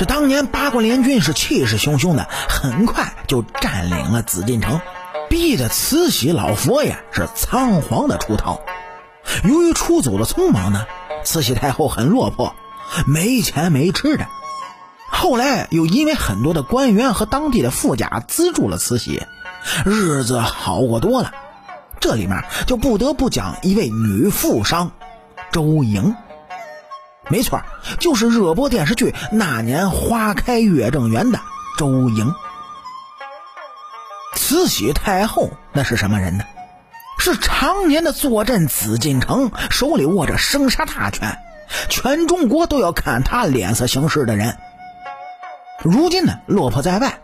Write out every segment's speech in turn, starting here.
这当年八国联军是气势汹汹的，很快就占领了紫禁城，逼得慈禧老佛爷是仓皇的出逃。由于出走的匆忙呢，慈禧太后很落魄，没钱没吃的。后来又因为很多的官员和当地的富家资助了慈禧，日子好过多了。这里面就不得不讲一位女富商，周莹。没错，就是热播电视剧《那年花开月正圆》的周莹。慈禧太后那是什么人呢？是常年的坐镇紫禁城，手里握着生杀大权，全中国都要看他脸色行事的人。如今呢，落魄在外，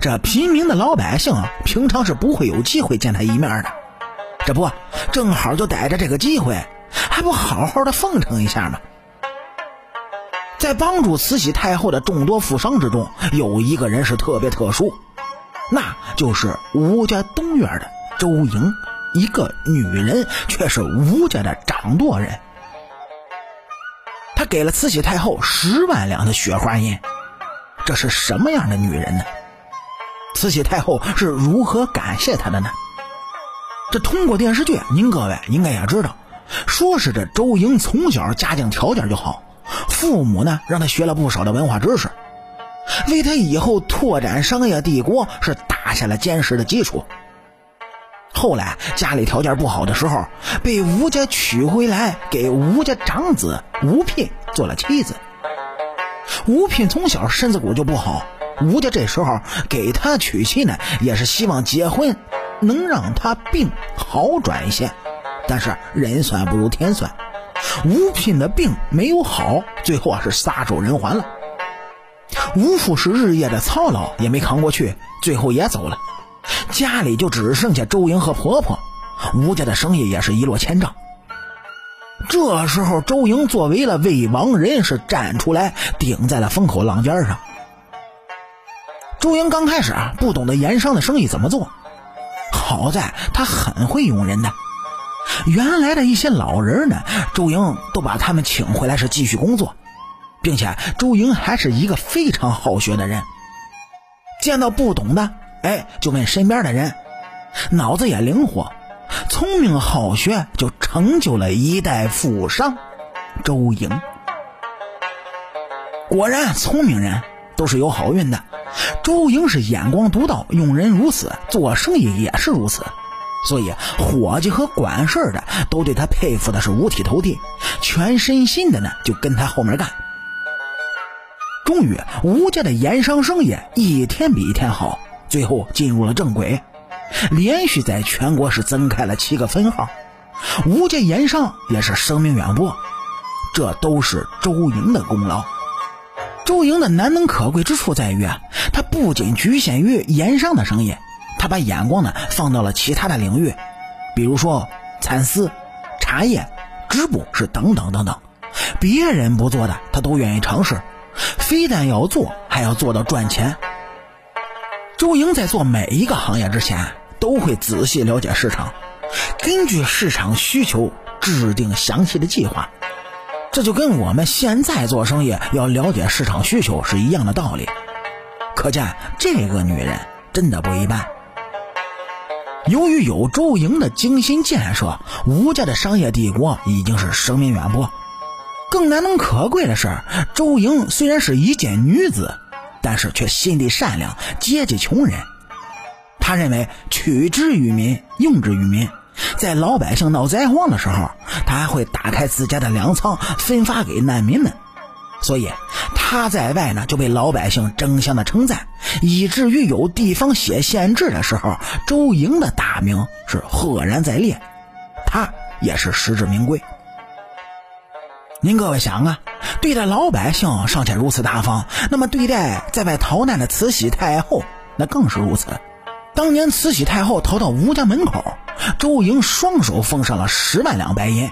这平民的老百姓平常是不会有机会见他一面的。这不正好就逮着这个机会，还不好好的奉承一下吗？在帮助慈禧太后的众多富商之中，有一个人是特别特殊，那就是吴家东院的周莹，一个女人，却是吴家的掌舵人。他给了慈禧太后十万两的雪花银，这是什么样的女人呢？慈禧太后是如何感谢他的呢？这通过电视剧，您各位应该也知道，说是这周莹从小家境条件就好，父母呢让他学了不少的文化知识，为他以后拓展商业帝国是打下了坚实的基础。后来家里条件不好的时候，被吴家娶回来，给吴家长子吴聘做了妻子。吴聘从小身子骨就不好，吴家这时候给他娶妻呢，也是希望结婚。能让他病好转一些，但是人算不如天算，吴聘的病没有好，最后啊是撒手人寰了。吴父是日夜的操劳，也没扛过去，最后也走了。家里就只剩下周莹和婆婆，吴家的生意也是一落千丈。这时候，周莹作为了魏王人，是站出来顶在了风口浪尖上。周莹刚开始啊，不懂得盐商的生意怎么做。好在他很会用人的，原来的一些老人呢，周莹都把他们请回来是继续工作，并且周莹还是一个非常好学的人，见到不懂的，哎，就问身边的人，脑子也灵活，聪明好学，就成就了一代富商周莹。果然，聪明人都是有好运的。周莹是眼光独到，用人如此，做生意也是如此，所以伙计和管事的都对他佩服的是五体投地，全身心的呢就跟他后面干。终于，吴家的盐商生意一天比一天好，最后进入了正轨，连续在全国是增开了七个分号，吴家盐商也是声名远播，这都是周莹的功劳。周莹的难能可贵之处在于啊。他不仅局限于盐商的生意，他把眼光呢放到了其他的领域，比如说蚕丝、茶叶、织布是等等等等，别人不做的他都愿意尝试，非但要做，还要做到赚钱。周莹在做每一个行业之前，都会仔细了解市场，根据市场需求制定详细的计划，这就跟我们现在做生意要了解市场需求是一样的道理。可见这个女人真的不一般。由于有周莹的精心建设，吴家的商业帝国已经是声名远播。更难能可贵的是，周莹虽然是一介女子，但是却心地善良，接济穷人。他认为取之于民，用之于民，在老百姓闹灾荒的时候，他还会打开自家的粮仓，分发给难民们。所以。他在外呢，就被老百姓争相的称赞，以至于有地方写县志的时候，周莹的大名是赫然在列，他也是实至名归。您各位想啊，对待老百姓尚且如此大方，那么对待在外逃难的慈禧太后，那更是如此。当年慈禧太后逃到吴家门口，周莹双手奉上了十万两白银，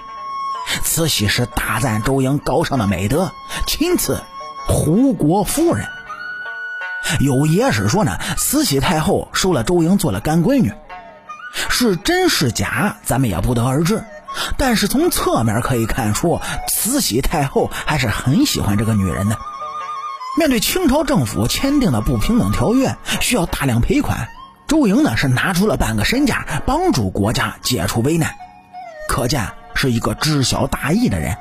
慈禧是大赞周莹高尚的美德，亲赐。胡国夫人有野史说呢，慈禧太后收了周莹做了干闺女，是真是假，咱们也不得而知。但是从侧面可以看出，慈禧太后还是很喜欢这个女人的。面对清朝政府签订的不平等条约，需要大量赔款，周莹呢是拿出了半个身家帮助国家解除危难，可见是一个知晓大义的人。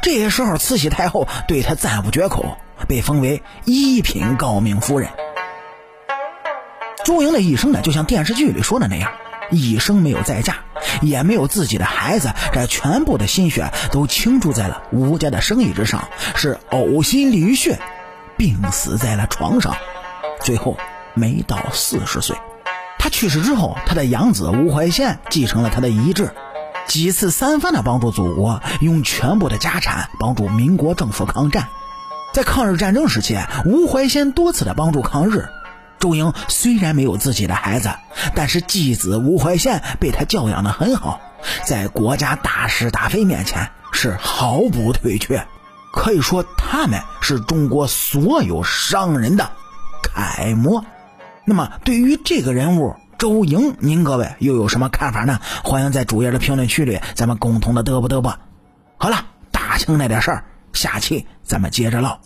这时候，慈禧太后对他赞不绝口，被封为一品诰命夫人。朱莹的一生呢，就像电视剧里说的那样，一生没有再嫁，也没有自己的孩子，这全部的心血都倾注在了吴家的生意之上，是呕心沥血，病死在了床上，最后没到四十岁。他去世之后，他的养子吴怀宪继承了他的遗志。几次三番的帮助祖国，用全部的家产帮助民国政府抗战。在抗日战争时期，吴怀先多次的帮助抗日。周莹虽然没有自己的孩子，但是继子吴怀先被他教养的很好，在国家大是大非面前是毫不退却。可以说，他们是中国所有商人的楷模。那么，对于这个人物，周莹，您各位又有什么看法呢？欢迎在主页的评论区里，咱们共同的嘚啵嘚啵。好了，大清那点事儿，下期咱们接着唠。